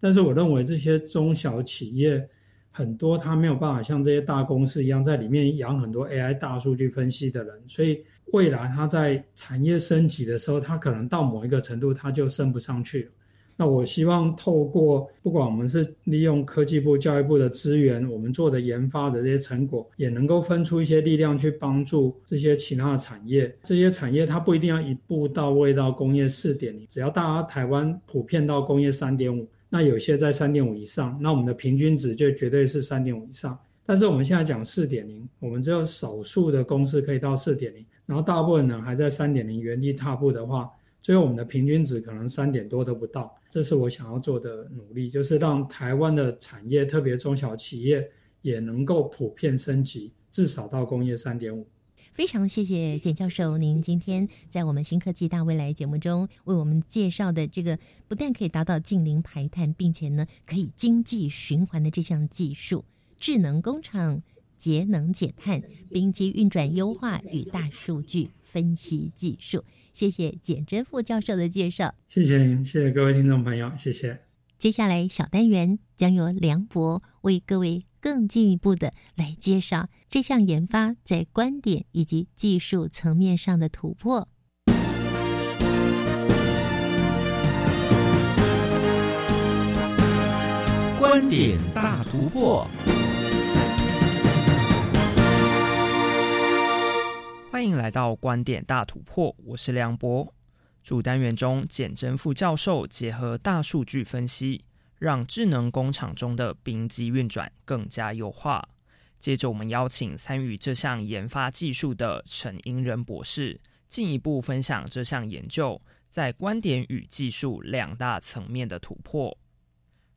但是我认为这些中小企业很多，它没有办法像这些大公司一样在里面养很多 AI 大数据分析的人，所以未来它在产业升级的时候，它可能到某一个程度，它就升不上去了。那我希望透过不管我们是利用科技部、教育部的资源，我们做的研发的这些成果，也能够分出一些力量去帮助这些其他的产业。这些产业它不一定要一步到位到工业四点零，只要大家台湾普遍到工业三点五，那有些在三点五以上，那我们的平均值就绝对是三点五以上。但是我们现在讲四点零，我们只有少数的公司可以到四点零，然后大部分人还在三点零原地踏步的话。最后，我们的平均值可能三点多都不到，这是我想要做的努力，就是让台湾的产业，特别中小企业，也能够普遍升级，至少到工业三点五。非常谢谢简教授，您今天在我们新科技大未来节目中为我们介绍的这个，不但可以达到近零排碳，并且呢可以经济循环的这项技术——智能工厂节能减碳、冰机运转优化与大数据分析技术。谢谢简真副教授的介绍，谢谢您，谢谢各位听众朋友，谢谢。接下来小单元将由梁博为各位更进一步的来介绍这项研发在观点以及技术层面上的突破。观点大突破。欢迎来到观点大突破，我是梁博。主单元中，简真副教授结合大数据分析，让智能工厂中的冰机运转更加优化。接着，我们邀请参与这项研发技术的陈英仁博士，进一步分享这项研究在观点与技术两大层面的突破。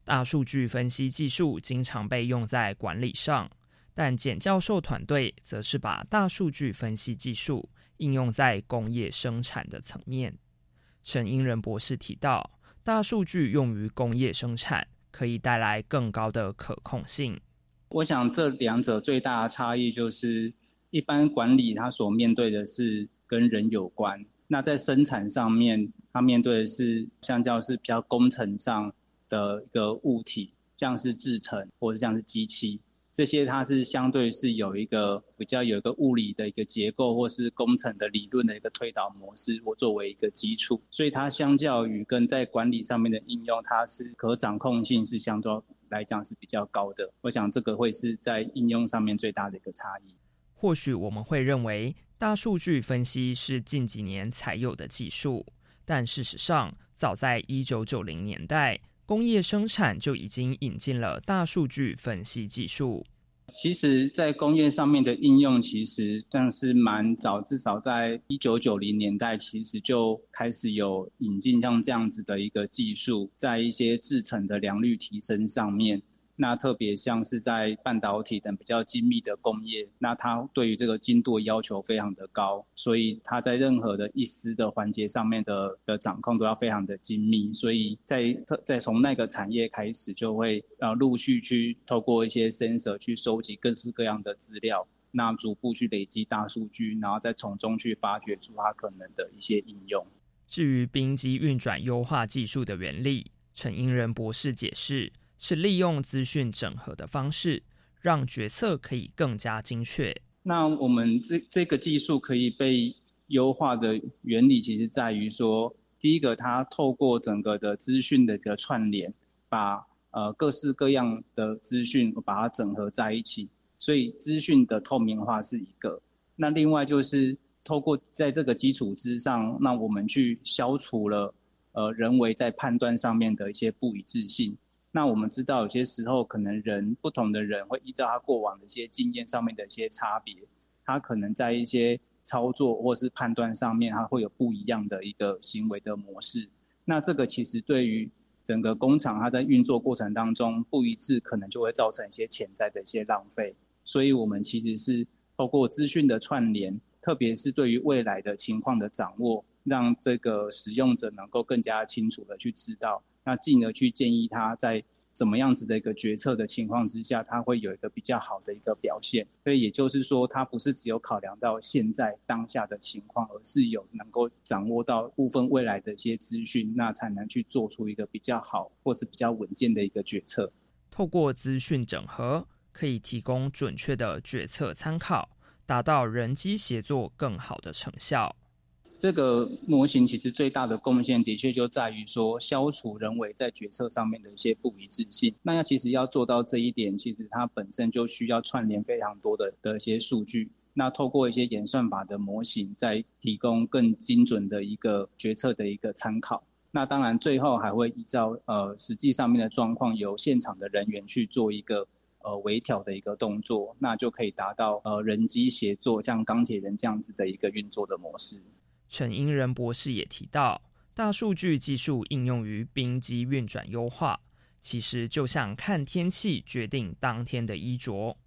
大数据分析技术经常被用在管理上。但简教授团队则是把大数据分析技术应用在工业生产的层面。陈英仁博士提到，大数据用于工业生产可以带来更高的可控性。我想这两者最大的差异就是，一般管理它所面对的是跟人有关，那在生产上面，它面对的是相较是比较工程上的一个物体。像是制程或者像是机器。这些它是相对是有一个比较有一个物理的一个结构，或是工程的理论的一个推导模式，我作为一个基础，所以它相较于跟在管理上面的应用，它是可掌控性是相对来讲是比较高的。我想这个会是在应用上面最大的一个差异。或许我们会认为大数据分析是近几年才有的技术，但事实上，早在一九九零年代。工业生产就已经引进了大数据分析技术。其实，在工业上面的应用，其实算是蛮早，至少在一九九零年代，其实就开始有引进像这样子的一个技术，在一些制成的良率提升上面。那特别像是在半导体等比较精密的工业，那它对于这个精度要求非常的高，所以它在任何的一丝的环节上面的的掌控都要非常的精密，所以在特在从那个产业开始就会呃陆续去透过一些 sensor 去收集各式各样的资料，那逐步去累积大数据，然后再从中去发掘出它可能的一些应用。至于冰机运转优化技术的原理，陈英仁博士解释。是利用资讯整合的方式，让决策可以更加精确。那我们这这个技术可以被优化的原理，其实在于说，第一个，它透过整个的资讯的一个串联，把呃各式各样的资讯把它整合在一起，所以资讯的透明化是一个。那另外就是透过在这个基础之上，那我们去消除了呃人为在判断上面的一些不一致性。那我们知道，有些时候可能人不同的人会依照他过往的一些经验上面的一些差别，他可能在一些操作或是判断上面，他会有不一样的一个行为的模式。那这个其实对于整个工厂，它在运作过程当中不一致，可能就会造成一些潜在的一些浪费。所以我们其实是透过资讯的串联，特别是对于未来的情况的掌握，让这个使用者能够更加清楚的去知道。那进而去建议他在怎么样子的一个决策的情况之下，他会有一个比较好的一个表现。所以也就是说，他不是只有考量到现在当下的情况，而是有能够掌握到部分未来的一些资讯，那才能去做出一个比较好或是比较稳健的一个决策。透过资讯整合，可以提供准确的决策参考，达到人机协作更好的成效。这个模型其实最大的贡献，的确就在于说消除人为在决策上面的一些不一致性。那要其实要做到这一点，其实它本身就需要串联非常多的的一些数据。那透过一些演算法的模型，再提供更精准的一个决策的一个参考。那当然最后还会依照呃实际上面的状况，由现场的人员去做一个呃微调的一个动作，那就可以达到呃人机协作，像钢铁人这样子的一个运作的模式。陈英仁博士也提到，大数据技术应用于冰机运转优化，其实就像看天气决定当天的衣着。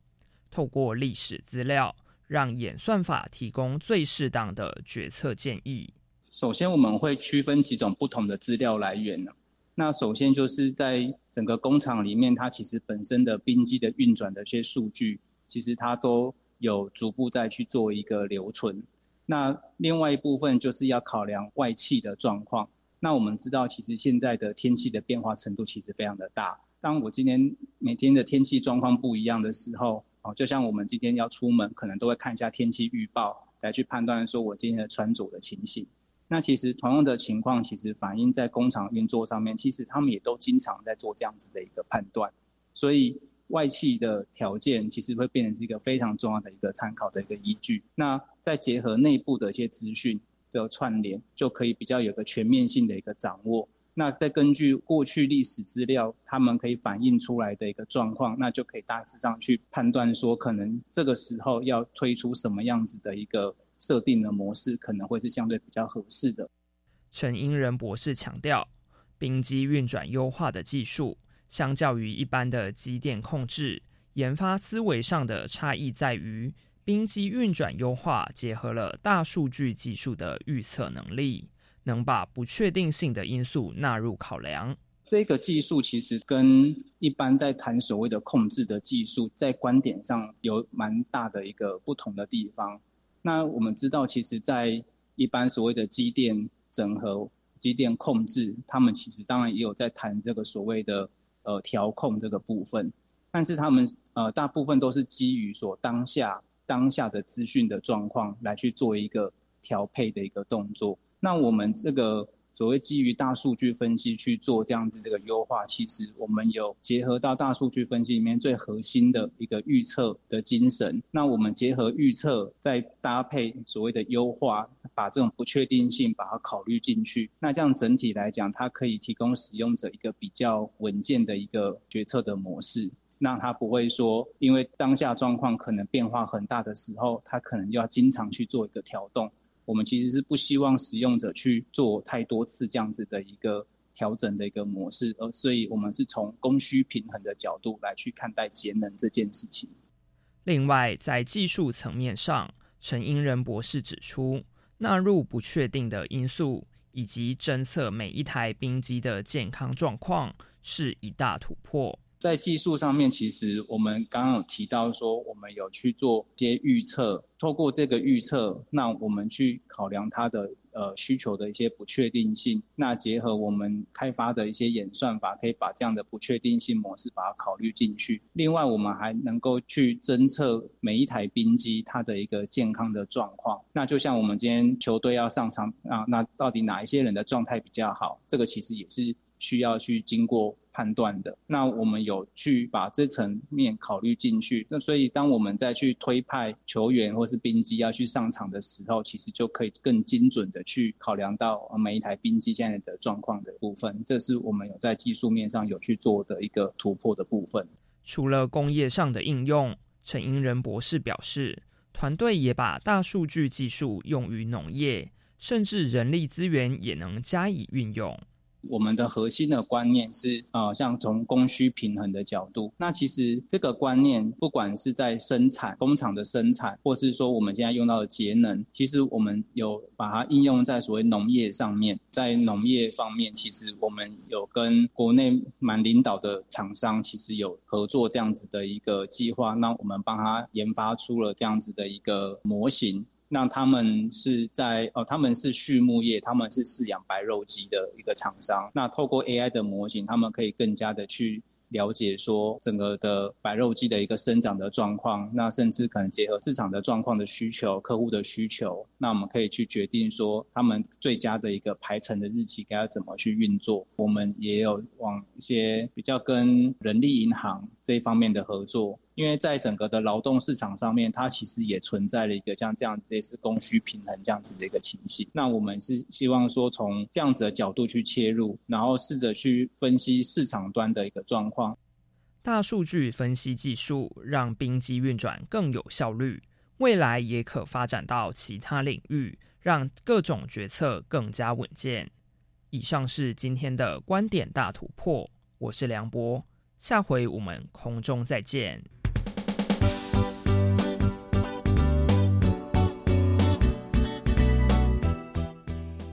透过历史资料，让演算法提供最适当的决策建议。首先，我们会区分几种不同的资料来源呢？那首先就是在整个工厂里面，它其实本身的冰机的运转的一些数据，其实它都有逐步在去做一个留存。那另外一部分就是要考量外气的状况。那我们知道，其实现在的天气的变化程度其实非常的大。当我今天每天的天气状况不一样的时候，哦，就像我们今天要出门，可能都会看一下天气预报来去判断说我今天的穿着的情形。那其实同样的情况，其实反映在工厂运作上面，其实他们也都经常在做这样子的一个判断。所以。外气的条件其实会变成是一个非常重要的一个参考的一个依据。那再结合内部的一些资讯的串联，就可以比较有个全面性的一个掌握。那再根据过去历史资料，他们可以反映出来的一个状况，那就可以大致上去判断说，可能这个时候要推出什么样子的一个设定的模式，可能会是相对比较合适的。陈英仁博士强调，冰机运转优化的技术。相较于一般的机电控制，研发思维上的差异在于，冰机运转优化结合了大数据技术的预测能力，能把不确定性的因素纳入考量。这个技术其实跟一般在谈所谓的控制的技术，在观点上有蛮大的一个不同的地方。那我们知道，其实，在一般所谓的机电整合、机电控制，他们其实当然也有在谈这个所谓的。呃调控这个部分，但是他们呃大部分都是基于所当下当下的资讯的状况来去做一个调配的一个动作。那我们这个。所谓基于大数据分析去做这样子这个优化，其实我们有结合到大数据分析里面最核心的一个预测的精神。那我们结合预测，再搭配所谓的优化，把这种不确定性把它考虑进去。那这样整体来讲，它可以提供使用者一个比较稳健的一个决策的模式，让他不会说因为当下状况可能变化很大的时候，他可能要经常去做一个调动。我们其实是不希望使用者去做太多次这样子的一个调整的一个模式，而所以我们是从供需平衡的角度来去看待节能这件事情。另外，在技术层面上，陈英仁博士指出，纳入不确定的因素以及侦测每一台冰机的健康状况是一大突破。在技术上面，其实我们刚刚有提到说，我们有去做一些预测，透过这个预测，那我们去考量它的呃需求的一些不确定性，那结合我们开发的一些演算法，可以把这样的不确定性模式把它考虑进去。另外，我们还能够去侦测每一台冰机它的一个健康的状况。那就像我们今天球队要上场啊，那到底哪一些人的状态比较好？这个其实也是需要去经过。判断的，那我们有去把这层面考虑进去，那所以当我们再去推派球员或是兵机要去上场的时候，其实就可以更精准的去考量到每一台兵机现在的状况的部分，这是我们有在技术面上有去做的一个突破的部分。除了工业上的应用，陈英仁博士表示，团队也把大数据技术用于农业，甚至人力资源也能加以运用。我们的核心的观念是，呃，像从供需平衡的角度，那其实这个观念，不管是在生产工厂的生产，或是说我们现在用到的节能，其实我们有把它应用在所谓农业上面。在农业方面，其实我们有跟国内蛮领导的厂商，其实有合作这样子的一个计划，那我们帮他研发出了这样子的一个模型。那他们是在哦，他们是畜牧业，他们是饲养白肉鸡的一个厂商。那透过 AI 的模型，他们可以更加的去。了解说整个的白肉鸡的一个生长的状况，那甚至可能结合市场的状况的需求、客户的需求，那我们可以去决定说他们最佳的一个排程的日期该要怎么去运作。我们也有往一些比较跟人力银行这一方面的合作。因为在整个的劳动市场上面，它其实也存在了一个像这样类似供需平衡这样子的一个情形。那我们是希望说从这样子的角度去切入，然后试着去分析市场端的一个状况。大数据分析技术让冰机运转更有效率，未来也可发展到其他领域，让各种决策更加稳健。以上是今天的观点大突破，我是梁博，下回我们空中再见。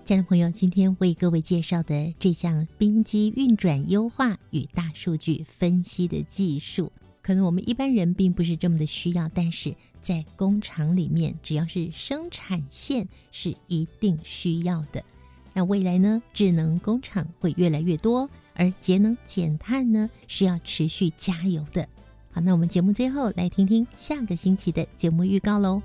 亲爱的朋友，今天为各位介绍的这项冰机运转优化与大数据分析的技术，可能我们一般人并不是这么的需要，但是在工厂里面，只要是生产线是一定需要的。那未来呢，智能工厂会越来越多，而节能减碳呢是要持续加油的。好，那我们节目最后来听听下个星期的节目预告喽。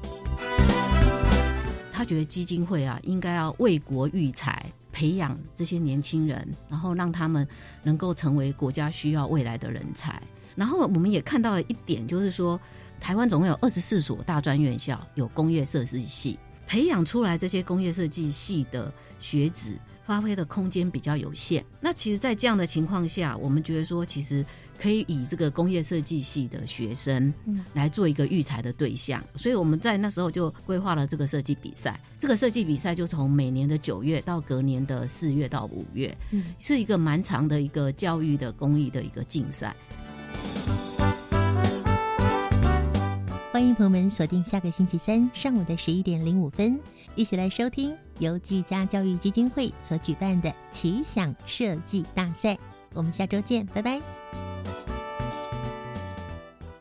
他觉得基金会啊，应该要为国育才，培养这些年轻人，然后让他们能够成为国家需要未来的人才。然后我们也看到了一点，就是说，台湾总共有二十四所大专院校有工业设计系，培养出来这些工业设计系的学子。发挥的空间比较有限。那其实，在这样的情况下，我们觉得说，其实可以以这个工业设计系的学生来做一个育才的对象。所以我们在那时候就规划了这个设计比赛。这个设计比赛就从每年的九月到隔年的四月到五月，是一个蛮长的一个教育的公益的一个竞赛。欢迎朋友们锁定下个星期三上午的十一点零五分，一起来收听由技嘉教育基金会所举办的奇想设计大赛。我们下周见，拜拜。